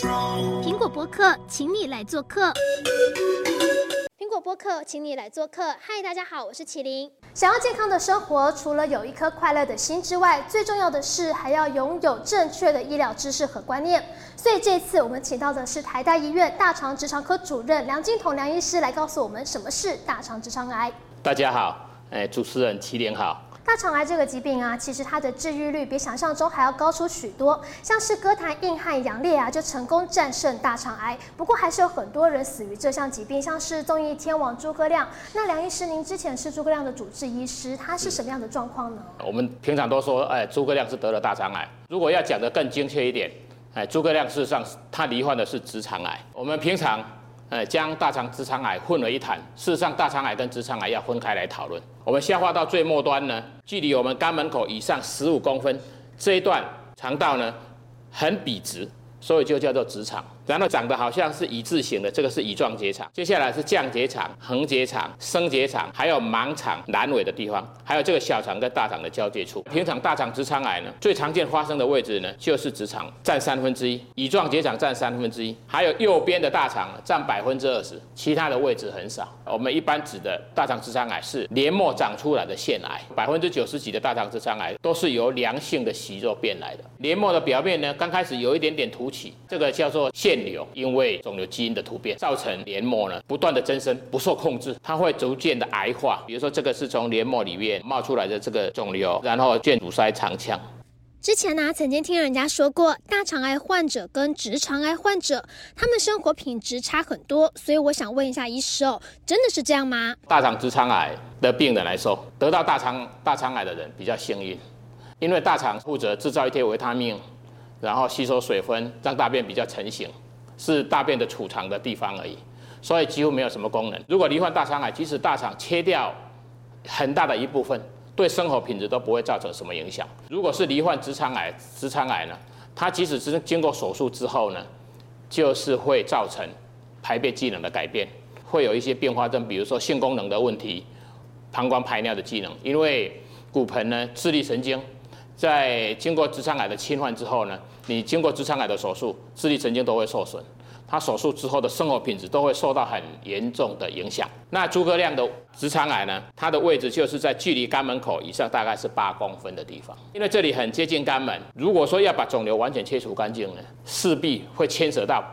苹果播客，请你来做客。苹果播客，请你来做客。嗨，大家好，我是麒麟。想要健康的生活，除了有一颗快乐的心之外，最重要的是还要拥有正确的医疗知识和观念。所以这次我们请到的是台大医院大肠直肠科主任梁金彤梁医师来告诉我们什么是大肠直肠癌。大家好，哎，主持人麒麟好。大肠癌这个疾病啊，其实它的治愈率比想象中还要高出许多。像是歌坛硬汉杨烈啊，就成功战胜大肠癌。不过还是有很多人死于这项疾病，像是综艺天王诸葛亮。那梁医师，您之前是诸葛亮的主治医师，他是什么样的状况呢？我们平常都说，哎，诸葛亮是得了大肠癌。如果要讲得更精确一点，哎，诸葛亮事实上他罹患的是直肠癌。我们平常。呃，将大肠直肠癌混为一谈。事实上，大肠癌跟直肠癌要分开来讨论。我们消化道最末端呢，距离我们肛门口以上十五公分这一段肠道呢，很笔直，所以就叫做直肠。然后长得好像是乙字形的，这个是乙状结肠。接下来是降结肠、横结肠、升结肠，还有盲肠阑尾的地方，还有这个小肠跟大肠的交界处。平常大肠直肠癌呢，最常见发生的位置呢，就是直肠占三分之一，乙状结肠占三分之一，还有右边的大肠占百分之二十，其他的位置很少。我们一般指的大肠直肠癌是黏膜长出来的腺癌，百分之九十几的大肠直肠癌都是由良性的息肉变来的。黏膜的表面呢，刚开始有一点点凸起，这个叫做腺。因为肿瘤基因的突变，造成黏膜呢不断的增生，不受控制，它会逐渐的癌化。比如说这个是从黏膜里面冒出来的这个肿瘤，然后渐阻塞肠腔。之前呢、啊，曾经听人家说过，大肠癌患者跟直肠癌患者，他们生活品质差很多。所以我想问一下医师哦，真的是这样吗？大肠直肠癌的病人来说，得到大肠大肠癌的人比较幸运，因为大肠负责制造一些维他命，然后吸收水分，让大便比较成型。是大便的储藏的地方而已，所以几乎没有什么功能。如果罹患大肠癌，即使大肠切掉很大的一部分，对生活品质都不会造成什么影响。如果是罹患直肠癌，直肠癌呢，它即使是经过手术之后呢，就是会造成排便机能的改变，会有一些并发症，比如说性功能的问题，膀胱排尿的机能，因为骨盆呢，自律神经。在经过直肠癌的侵犯之后呢，你经过直肠癌的手术，自律神经都会受损，他手术之后的生活品质都会受到很严重的影响。那诸葛亮的直肠癌呢，它的位置就是在距离肛门口以上大概是八公分的地方，因为这里很接近肛门。如果说要把肿瘤完全切除干净呢，势必会牵扯到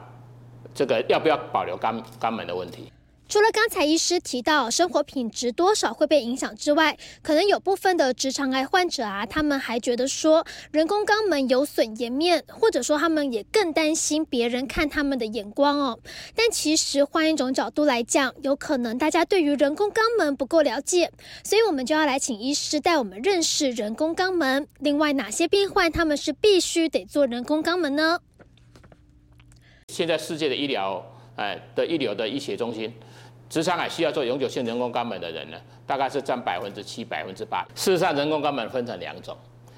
这个要不要保留肛肛门的问题。除了刚才医师提到生活品质多少会被影响之外，可能有部分的直肠癌患者啊，他们还觉得说人工肛门有损颜面，或者说他们也更担心别人看他们的眼光哦。但其实换一种角度来讲，有可能大家对于人工肛门不够了解，所以我们就要来请医师带我们认识人工肛门。另外，哪些病患他们是必须得做人工肛门呢？现在世界的医疗，哎，的一流的医学中心。直肠癌需要做永久性人工肛门的人呢，大概是占百分之七、百分之八。事实上，人工肛门分成两种，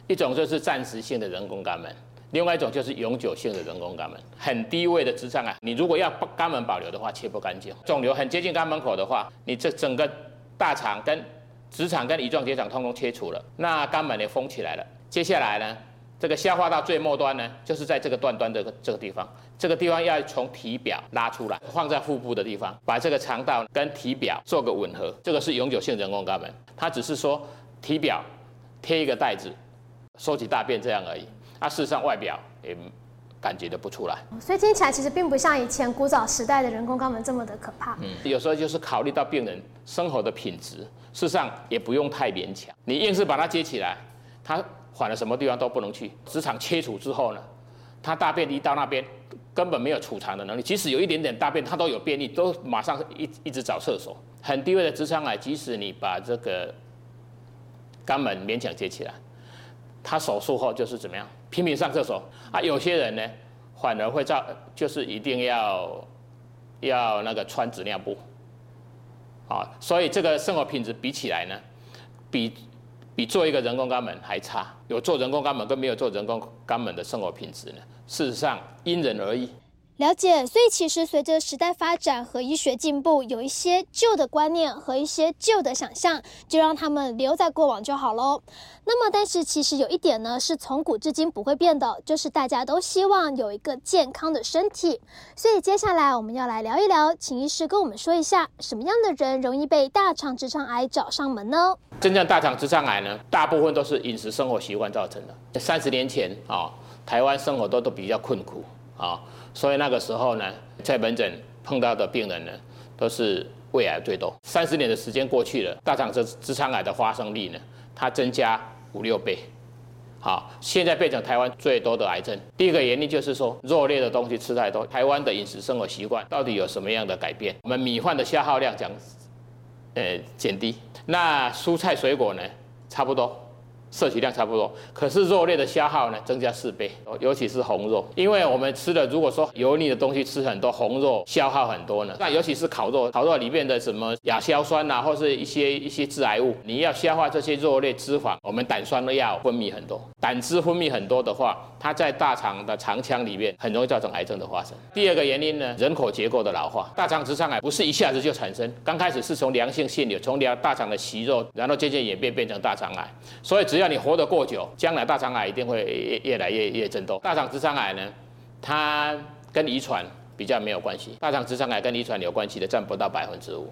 一种就是暂时性的人工肛门，另外一种就是永久性的人工肛门。很低位的直肠癌，你如果要肛门保留的话，切不干净。肿瘤很接近肛门口的话，你这整个大肠跟直肠跟乙状结肠通通切除了，那肛门也封起来了。接下来呢？这个消化道最末端呢，就是在这个断端这个这个地方，这个地方要从体表拉出来，放在腹部的地方，把这个肠道跟体表做个吻合，这个是永久性人工肛门。它只是说体表贴一个袋子，收集大便这样而已，它事实上外表也感觉得不出来。所以听起来其实并不像以前古早时代的人工肛门这么的可怕。嗯，有时候就是考虑到病人生活的品质，事实上也不用太勉强，你硬是把它接起来，它。反了什么地方都不能去，直肠切除之后呢，他大便一到那边根本没有储藏的能力，即使有一点点大便，他都有便秘，都马上一一直找厕所。很低位的直肠癌，即使你把这个肛门勉强接起来，他手术后就是怎么样，拼命上厕所啊。有些人呢，反而会造，就是一定要要那个穿纸尿布啊，所以这个生活品质比起来呢，比。比做一个人工肛门还差，有做人工肛门跟没有做人工肛门的生活品质呢，事实上因人而异。了解，所以其实随着时代发展和医学进步，有一些旧的观念和一些旧的想象，就让他们留在过往就好喽。那么，但是其实有一点呢，是从古至今不会变的，就是大家都希望有一个健康的身体。所以接下来我们要来聊一聊，请医师跟我们说一下，什么样的人容易被大肠直肠癌找上门呢？真正大肠直肠癌呢，大部分都是饮食生活习惯造成的。三十年前啊、台湾生活都都比较困苦啊。所以那个时候呢，在门诊碰到的病人呢，都是胃癌最多。三十年的时间过去了，大肠直直肠癌的发生率呢，它增加五六倍。好，现在变成台湾最多的癌症。第一个原因就是说，肉类的东西吃太多。台湾的饮食生活习惯到底有什么样的改变？我们米饭的消耗量讲，呃，减低。那蔬菜水果呢，差不多。摄取量差不多，可是肉类的消耗呢，增加四倍，尤其是红肉，因为我们吃的如果说油腻的东西吃很多，红肉消耗很多呢。那尤其是烤肉，烤肉里面的什么亚硝酸、啊，或是一些一些致癌物，你要消化这些肉类脂肪，我们胆酸都要分泌很多，胆汁分泌很多的话，它在大肠的肠腔里面很容易造成癌症的发生。第二个原因呢，人口结构的老化，大肠直肠癌不是一下子就产生，刚开始是从良性腺瘤，从良大肠的息肉，然后渐渐演变变成大肠癌，所以只要你活得过久，将来大肠癌一定会越越来越越增多。大肠直肠癌呢，它跟遗传比较没有关系。大肠直肠癌跟遗传有关系的占不到百分之五。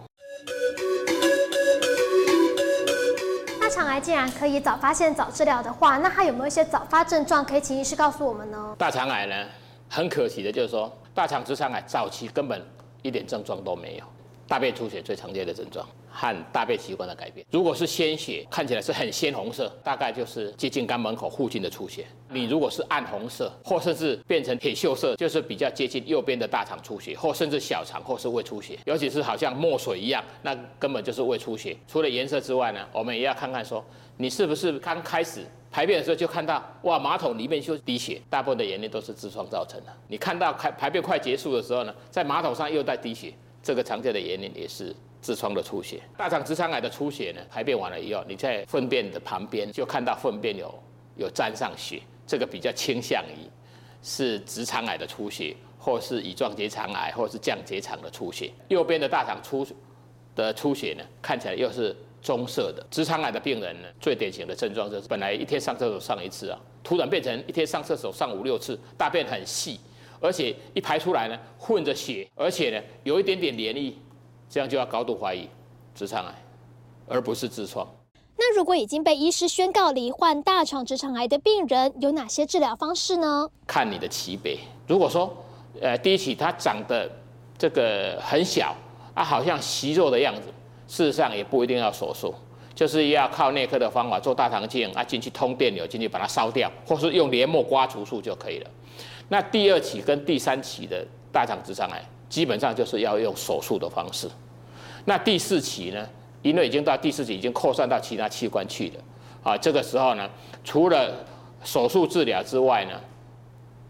大肠癌既然可以早发现、早治疗的话，那它有没有一些早发症状可以请医师告诉我们呢？大肠癌呢，很可惜的就是说，大肠直肠癌早期根本一点症状都没有。大便出血最常见的症状和大便习惯的改变。如果是鲜血，看起来是很鲜红色，大概就是接近肛门口附近的出血。你如果是暗红色，或甚至变成铁锈色，就是比较接近右边的大肠出血，或甚至小肠或是胃出血，尤其是好像墨水一样，那根本就是胃出血。除了颜色之外呢，我们也要看看说，你是不是刚开始排便的时候就看到哇，马桶里面就滴血，大部分的原因都是痔疮造成的。你看到排排便快结束的时候呢，在马桶上又在滴血。这个常见的原因也是痔疮的出血，大肠直肠癌的出血呢，排便完了以后，你在粪便的旁边就看到粪便有有沾上血，这个比较倾向于是直肠癌的出血，或是乙状结肠癌，或是降结肠的出血。右边的大肠出的出血呢，看起来又是棕色的。直肠癌的病人呢，最典型的症状就是本来一天上厕所上一次啊，突然变成一天上厕所上五六次，大便很细。而且一排出来呢，混着血，而且呢有一点点黏液，这样就要高度怀疑直肠癌，而不是痔疮。那如果已经被医师宣告罹患大肠直肠癌的病人，有哪些治疗方式呢？看你的级别。如果说，呃，第一期它长得这个很小啊，好像息肉的样子，事实上也不一定要手术，就是要靠内科的方法做大肠镜啊，进去通电流进去把它烧掉，或是用黏膜刮除术就可以了。那第二期跟第三期的大肠直肠癌，基本上就是要用手术的方式。那第四期呢，因为已经到第四期，已经扩散到其他器官去了，啊，这个时候呢，除了手术治疗之外呢，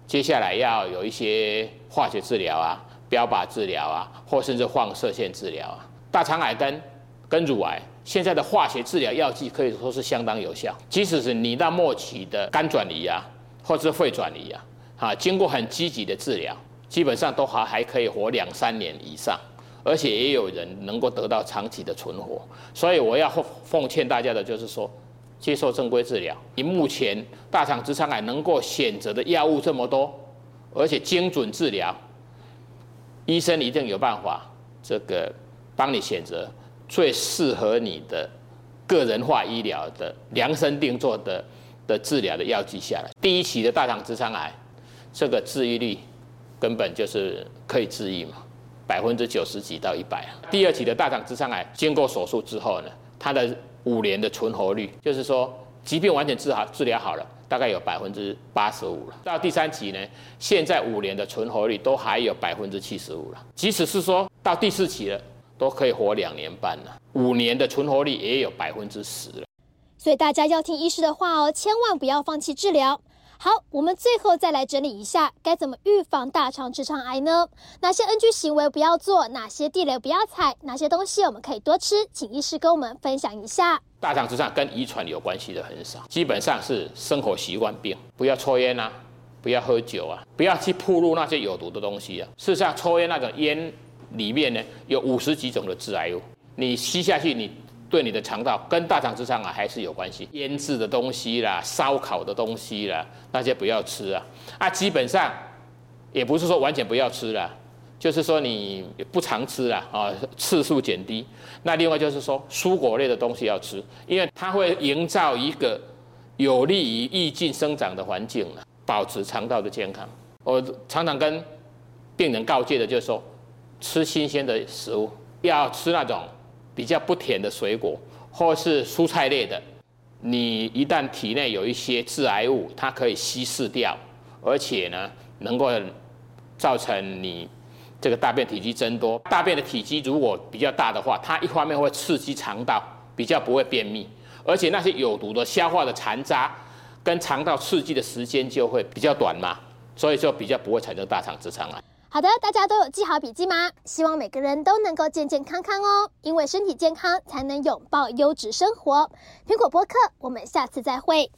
接下来要有一些化学治疗啊、标靶治疗啊，或甚至放射线治疗啊。大肠癌跟跟乳癌，现在的化学治疗药剂可以说是相当有效，即使是你到末期的肝转移啊，或是肺转移啊。啊，经过很积极的治疗，基本上都还还可以活两三年以上，而且也有人能够得到长期的存活。所以我要奉奉劝大家的就是说，接受正规治疗。以目前大肠直肠癌能够选择的药物这么多，而且精准治疗，医生一定有办法这个帮你选择最适合你的个人化医疗的量身定做的的治疗的药剂下来。第一期的大肠直肠癌。这个治愈率根本就是可以治愈嘛，百分之九十几到一百啊。第二期的大肠直肠癌经过手术之后呢，它的五年的存活率，就是说疾病完全治好治疗好了，大概有百分之八十五了。到第三期呢，现在五年的存活率都还有百分之七十五了。即使是说到第四期了，都可以活两年半了，五年的存活率也有百分之十了。所以大家要听医师的话哦，千万不要放弃治疗。好，我们最后再来整理一下，该怎么预防大肠直肠癌呢？哪些 NG 行为不要做？哪些地雷不要踩？哪些东西我们可以多吃？请医师跟我们分享一下。大肠直肠跟遗传有关系的很少，基本上是生活习惯病，不要抽烟啊，不要喝酒啊，不要去暴露那些有毒的东西啊。事实上，抽烟那种烟里面呢，有五十几种的致癌物，你吸下去，你对你的肠道跟大肠直肠癌还是有关系。腌制的东西啦，烧烤的东西啦，那些不要吃啊。啊，基本上也不是说完全不要吃了，就是说你不常吃了啊，次数减低。那另外就是说，蔬果类的东西要吃，因为它会营造一个有利于益菌生长的环境，保持肠道的健康。我常常跟病人告诫的就是说，吃新鲜的食物，要吃那种比较不甜的水果，或是蔬菜类的。你一旦体内有一些致癌物，它可以稀释掉，而且呢，能够造成你这个大便体积增多。大便的体积如果比较大的话，它一方面会刺激肠道，比较不会便秘，而且那些有毒的消化的残渣跟肠道刺激的时间就会比较短嘛，所以说比较不会产生大肠直肠癌。好的，大家都有记好笔记吗？希望每个人都能够健健康康哦，因为身体健康才能拥抱优质生活。苹果播客，我们下次再会。